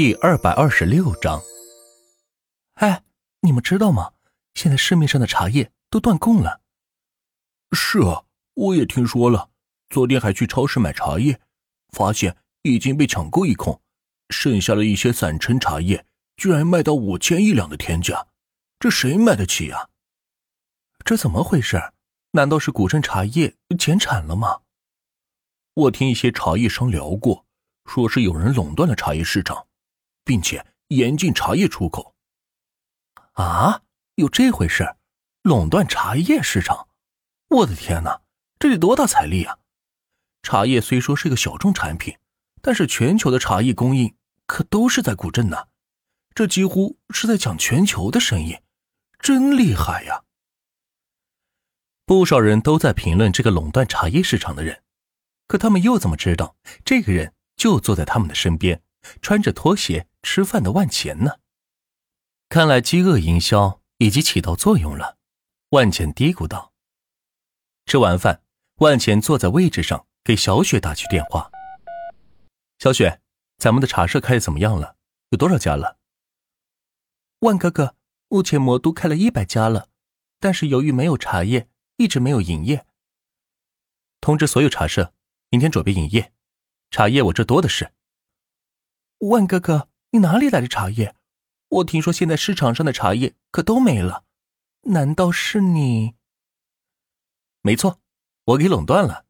第二百二十六章。哎，你们知道吗？现在市面上的茶叶都断供了。是啊，我也听说了。昨天还去超市买茶叶，发现已经被抢购一空，剩下了一些散称茶叶居然卖到五千一两的天价，这谁买得起呀？这怎么回事？难道是古镇茶叶减产了吗？我听一些茶叶商聊过，说是有人垄断了茶叶市场，并且严禁茶叶出口。啊，有这回事？垄断茶叶市场？我的天哪，这得多大财力啊！茶叶虽说是个小众产品，但是全球的茶叶供应可都是在古镇呢，这几乎是在抢全球的生意，真厉害呀！不少人都在评论这个垄断茶叶市场的人，可他们又怎么知道这个人就坐在他们的身边，穿着拖鞋吃饭的万钱呢？看来饥饿营销已经起到作用了，万钱嘀咕道。吃完饭，万钱坐在位置上给小雪打去电话。小雪，咱们的茶社开的怎么样了？有多少家了？万哥哥，目前魔都开了一百家了，但是由于没有茶叶。一直没有营业。通知所有茶社，明天准备营业。茶叶我这多的是。万哥哥，你哪里来的茶叶？我听说现在市场上的茶叶可都没了，难道是你？没错，我给垄断了。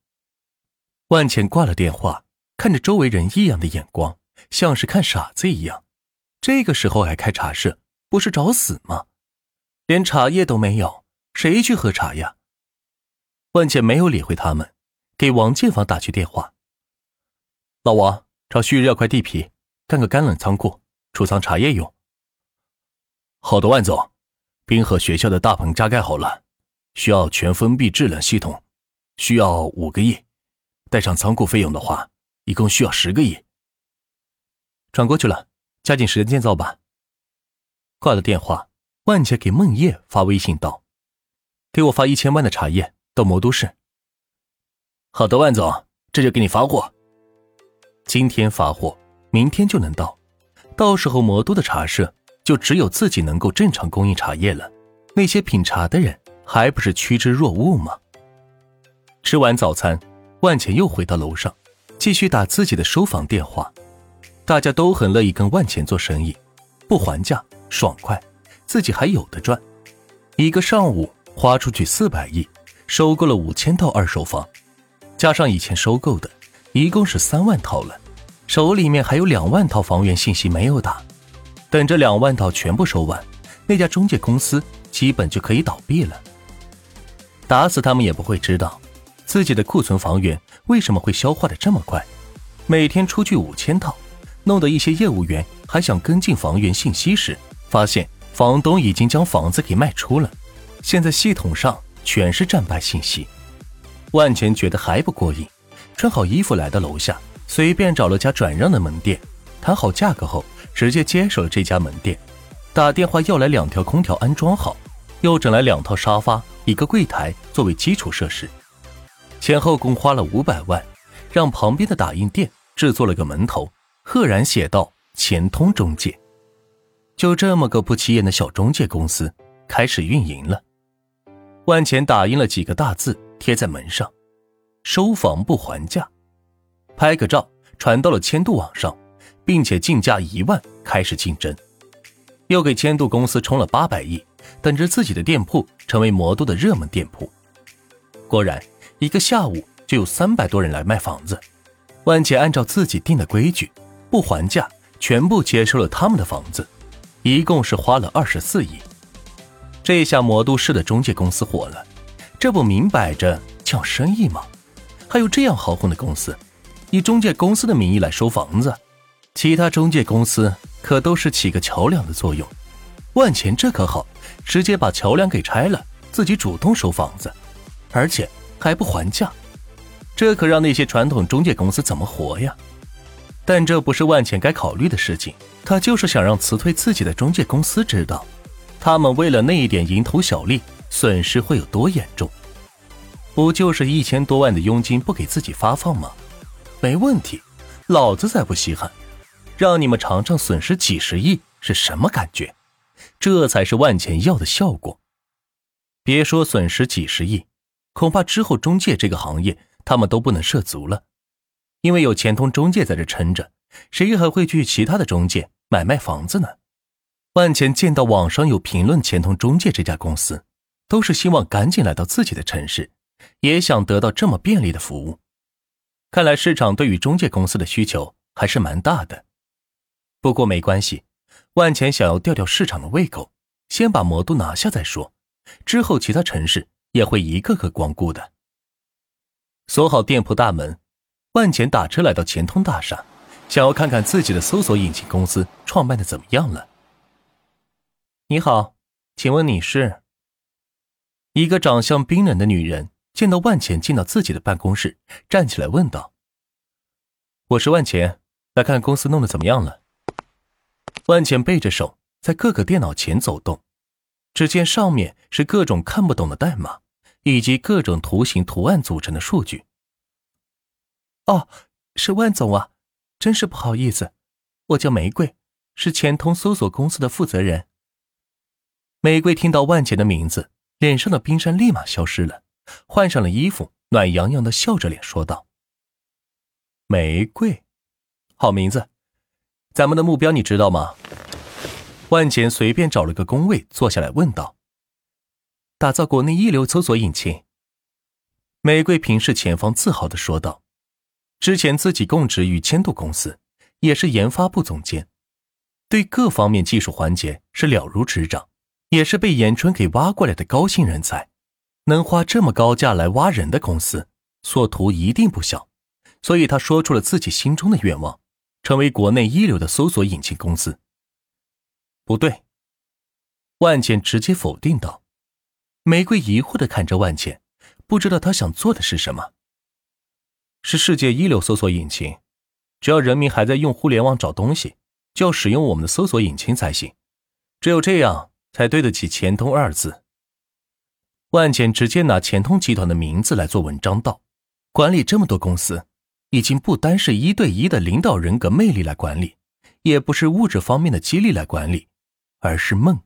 万茜挂了电话，看着周围人异样的眼光，像是看傻子一样。这个时候还开茶社，不是找死吗？连茶叶都没有，谁去喝茶呀？万茜没有理会他们，给王建房打去电话。老王，找旭日要块地皮，干个干冷仓库，储藏茶叶用。好的，万总，滨河学校的大棚加盖好了，需要全封闭制冷系统，需要五个亿，带上仓库费用的话，一共需要十个亿。转过去了，加紧时间建造吧。挂了电话，万姐给孟叶发微信道：“给我发一千万的茶叶。”到魔都市。好的，万总，这就给你发货。今天发货，明天就能到。到时候魔都的茶社就只有自己能够正常供应茶叶了，那些品茶的人还不是趋之若鹜吗？吃完早餐，万钱又回到楼上，继续打自己的收房电话。大家都很乐意跟万钱做生意，不还价，爽快，自己还有的赚。一个上午花出去四百亿。收购了五千套二手房，加上以前收购的，一共是三万套了。手里面还有两万套房源信息没有打，等这两万套全部收完，那家中介公司基本就可以倒闭了。打死他们也不会知道，自己的库存房源为什么会消化的这么快。每天出去五千套，弄得一些业务员还想跟进房源信息时，发现房东已经将房子给卖出了。现在系统上。全是战败信息，万钱觉得还不过瘾，穿好衣服来到楼下，随便找了家转让的门店，谈好价格后，直接接手了这家门店，打电话要来两条空调安装好，又整来两套沙发、一个柜台作为基础设施，前后共花了五百万，让旁边的打印店制作了个门头，赫然写道“钱通中介”，就这么个不起眼的小中介公司开始运营了。万钱打印了几个大字贴在门上：“收房不还价。”拍个照传到了千度网上，并且竞价一万开始竞争。又给千度公司充了八百亿，等着自己的店铺成为魔都的热门店铺。果然，一个下午就有三百多人来卖房子。万钱按照自己定的规矩，不还价，全部接收了他们的房子，一共是花了二十四亿。这下魔都市的中介公司火了，这不明摆着抢生意吗？还有这样豪横的公司，以中介公司的名义来收房子，其他中介公司可都是起个桥梁的作用。万钱这可好，直接把桥梁给拆了，自己主动收房子，而且还不还价，这可让那些传统中介公司怎么活呀？但这不是万钱该考虑的事情，他就是想让辞退自己的中介公司知道。他们为了那一点蝇头小利，损失会有多严重？不就是一千多万的佣金不给自己发放吗？没问题，老子才不稀罕。让你们尝尝损失几十亿是什么感觉，这才是万钱要的效果。别说损失几十亿，恐怕之后中介这个行业他们都不能涉足了，因为有钱通中介在这撑着，谁还会去其他的中介买卖房子呢？万钱见到网上有评论钱通中介这家公司，都是希望赶紧来到自己的城市，也想得到这么便利的服务。看来市场对于中介公司的需求还是蛮大的。不过没关系，万钱想要吊吊市场的胃口，先把魔都拿下再说。之后，其他城市也会一个个光顾的。锁好店铺大门，万钱打车来到钱通大厦，想要看看自己的搜索引擎公司创办的怎么样了。你好，请问你是？一个长相冰冷的女人见到万钱进到自己的办公室，站起来问道：“我是万钱，来看公司弄得怎么样了。”万钱背着手在各个电脑前走动。只见上面是各种看不懂的代码，以及各种图形图案组成的数据。哦，是万总啊，真是不好意思，我叫玫瑰，是钱通搜索公司的负责人。玫瑰听到万钱的名字，脸上的冰山立马消失了，换上了衣服，暖洋洋的笑着脸说道：“玫瑰，好名字，咱们的目标你知道吗？”万钱随便找了个工位坐下来，问道：“打造国内一流搜索引擎。”玫瑰平视前方，自豪的说道：“之前自己供职于千度公司，也是研发部总监，对各方面技术环节是了如指掌，也是被严春给挖过来的高薪人才。能花这么高价来挖人的公司，所图一定不小。所以他说出了自己心中的愿望，成为国内一流的搜索引擎公司。”不对，万茜直接否定道。玫瑰疑惑的看着万茜，不知道他想做的是什么。是世界一流搜索引擎，只要人民还在用互联网找东西，就要使用我们的搜索引擎才行。只有这样，才对得起“钱通”二字。万茜直接拿钱通集团的名字来做文章道：管理这么多公司，已经不单是一对一的领导人格魅力来管理，也不是物质方面的激励来管理。而是梦。